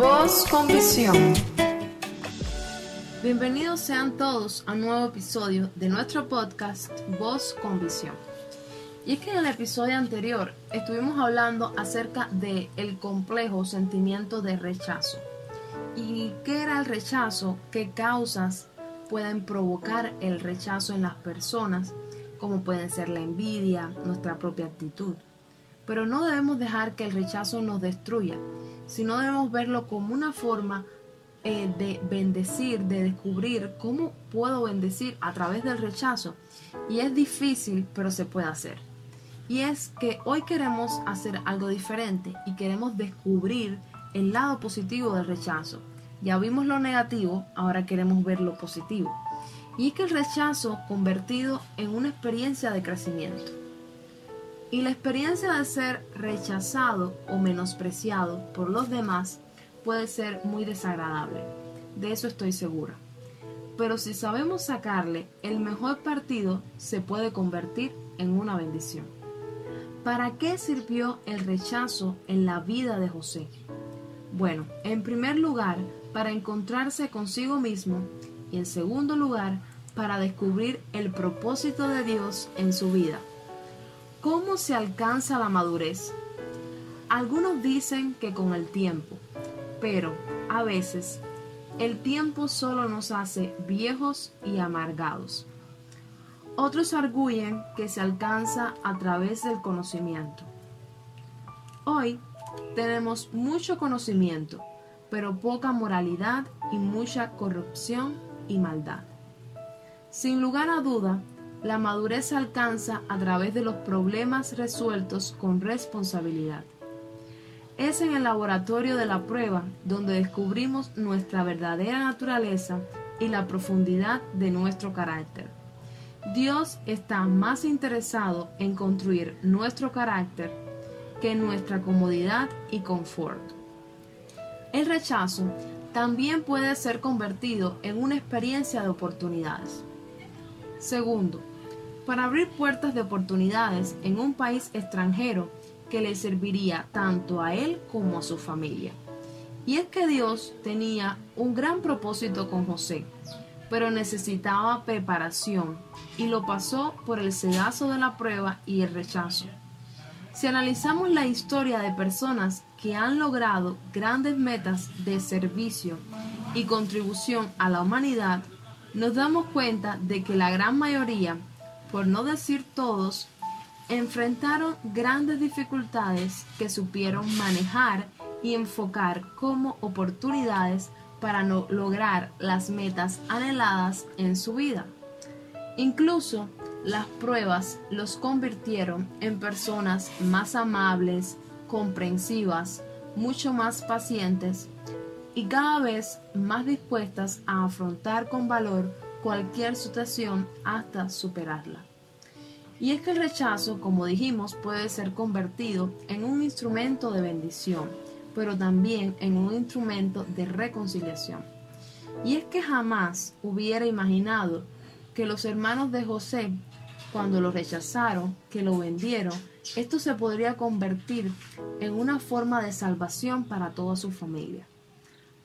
Voz con visión. Bienvenidos sean todos a un nuevo episodio de nuestro podcast Voz con visión. Y es que en el episodio anterior estuvimos hablando acerca de el complejo sentimiento de rechazo. ¿Y qué era el rechazo? ¿Qué causas pueden provocar el rechazo en las personas? Como pueden ser la envidia, nuestra propia actitud. Pero no debemos dejar que el rechazo nos destruya, sino debemos verlo como una forma eh, de bendecir, de descubrir cómo puedo bendecir a través del rechazo. Y es difícil, pero se puede hacer. Y es que hoy queremos hacer algo diferente y queremos descubrir el lado positivo del rechazo. Ya vimos lo negativo, ahora queremos ver lo positivo. Y es que el rechazo convertido en una experiencia de crecimiento. Y la experiencia de ser rechazado o menospreciado por los demás puede ser muy desagradable. De eso estoy segura. Pero si sabemos sacarle el mejor partido, se puede convertir en una bendición. ¿Para qué sirvió el rechazo en la vida de José? Bueno, en primer lugar, para encontrarse consigo mismo y en segundo lugar, para descubrir el propósito de Dios en su vida. ¿Cómo se alcanza la madurez? Algunos dicen que con el tiempo, pero a veces el tiempo solo nos hace viejos y amargados. Otros arguyen que se alcanza a través del conocimiento. Hoy tenemos mucho conocimiento, pero poca moralidad y mucha corrupción y maldad. Sin lugar a duda, la madurez se alcanza a través de los problemas resueltos con responsabilidad. Es en el laboratorio de la prueba donde descubrimos nuestra verdadera naturaleza y la profundidad de nuestro carácter. Dios está más interesado en construir nuestro carácter que nuestra comodidad y confort. El rechazo también puede ser convertido en una experiencia de oportunidades. Segundo, para abrir puertas de oportunidades en un país extranjero que le serviría tanto a él como a su familia. Y es que Dios tenía un gran propósito con José, pero necesitaba preparación y lo pasó por el sedazo de la prueba y el rechazo. Si analizamos la historia de personas que han logrado grandes metas de servicio y contribución a la humanidad, nos damos cuenta de que la gran mayoría por no decir todos, enfrentaron grandes dificultades que supieron manejar y enfocar como oportunidades para no lograr las metas anheladas en su vida. Incluso las pruebas los convirtieron en personas más amables, comprensivas, mucho más pacientes y cada vez más dispuestas a afrontar con valor cualquier situación hasta superarla. Y es que el rechazo, como dijimos, puede ser convertido en un instrumento de bendición, pero también en un instrumento de reconciliación. Y es que jamás hubiera imaginado que los hermanos de José, cuando lo rechazaron, que lo vendieron, esto se podría convertir en una forma de salvación para toda su familia.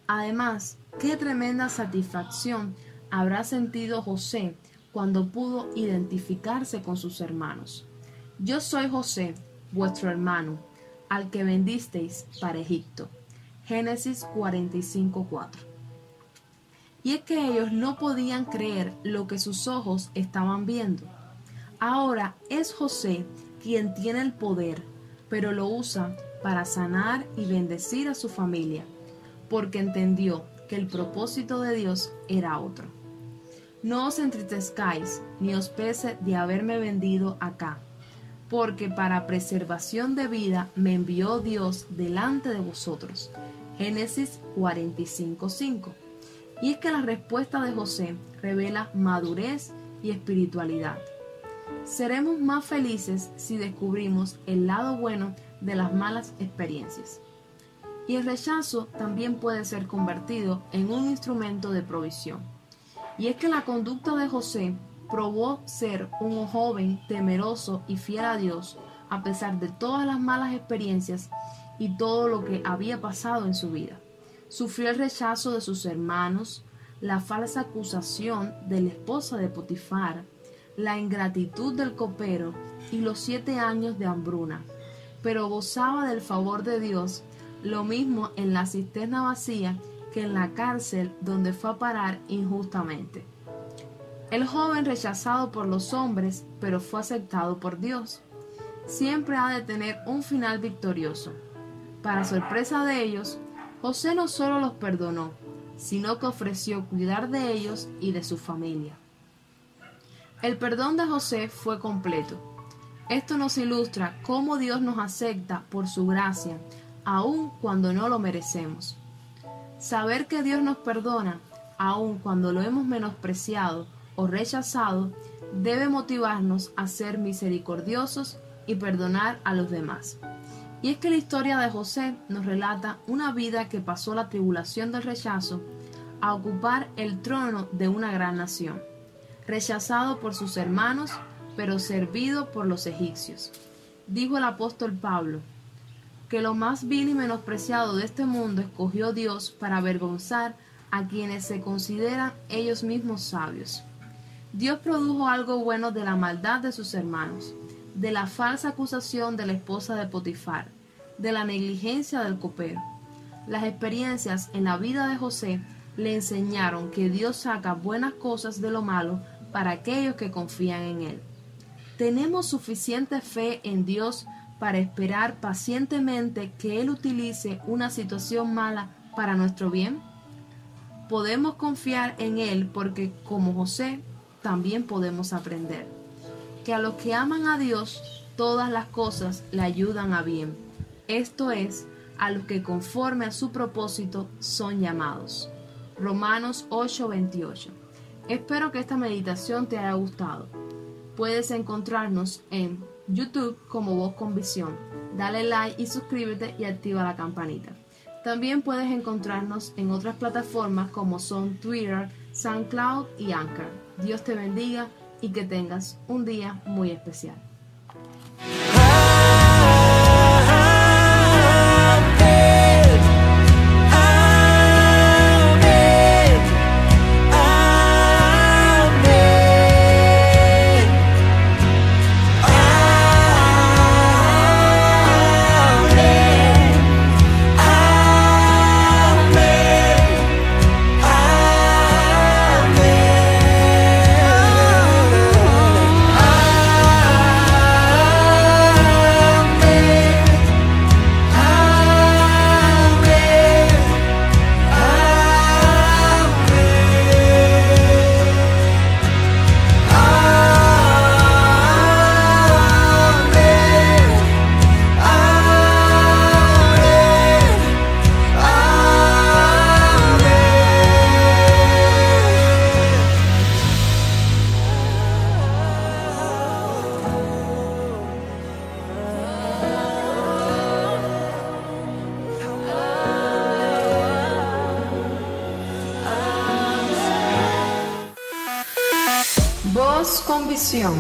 Además, qué tremenda satisfacción habrá sentido José cuando pudo identificarse con sus hermanos. Yo soy José, vuestro hermano, al que vendisteis para Egipto. Génesis 45:4. Y es que ellos no podían creer lo que sus ojos estaban viendo. Ahora es José quien tiene el poder, pero lo usa para sanar y bendecir a su familia, porque entendió que el propósito de Dios era otro. No os entristezcáis, ni os pese de haberme vendido acá, porque para preservación de vida me envió Dios delante de vosotros. Génesis 45:5. Y es que la respuesta de José revela madurez y espiritualidad. Seremos más felices si descubrimos el lado bueno de las malas experiencias. Y el rechazo también puede ser convertido en un instrumento de provisión. Y es que la conducta de José probó ser un joven temeroso y fiel a Dios a pesar de todas las malas experiencias y todo lo que había pasado en su vida. sufrió el rechazo de sus hermanos, la falsa acusación de la esposa de Potifar, la ingratitud del copero y los siete años de hambruna, pero gozaba del favor de Dios, lo mismo en la cisterna vacía que en la cárcel donde fue a parar injustamente. El joven rechazado por los hombres, pero fue aceptado por Dios, siempre ha de tener un final victorioso. Para sorpresa de ellos, José no solo los perdonó, sino que ofreció cuidar de ellos y de su familia. El perdón de José fue completo. Esto nos ilustra cómo Dios nos acepta por su gracia, aun cuando no lo merecemos. Saber que Dios nos perdona, aun cuando lo hemos menospreciado o rechazado, debe motivarnos a ser misericordiosos y perdonar a los demás. Y es que la historia de José nos relata una vida que pasó la tribulación del rechazo a ocupar el trono de una gran nación, rechazado por sus hermanos, pero servido por los egipcios. Dijo el apóstol Pablo, que lo más vil y menospreciado de este mundo escogió Dios para avergonzar a quienes se consideran ellos mismos sabios. Dios produjo algo bueno de la maldad de sus hermanos, de la falsa acusación de la esposa de Potifar, de la negligencia del copero. Las experiencias en la vida de José le enseñaron que Dios saca buenas cosas de lo malo para aquellos que confían en Él. ¿Tenemos suficiente fe en Dios para esperar pacientemente que Él utilice una situación mala para nuestro bien? Podemos confiar en Él porque, como José, también podemos aprender que a los que aman a Dios, todas las cosas le ayudan a bien. Esto es, a los que conforme a su propósito son llamados. Romanos 8:28. Espero que esta meditación te haya gustado. Puedes encontrarnos en YouTube como Voz con Visión. Dale like y suscríbete y activa la campanita. También puedes encontrarnos en otras plataformas como son Twitter, SoundCloud y Anchor. Dios te bendiga y que tengas un día muy especial. Voz con visión.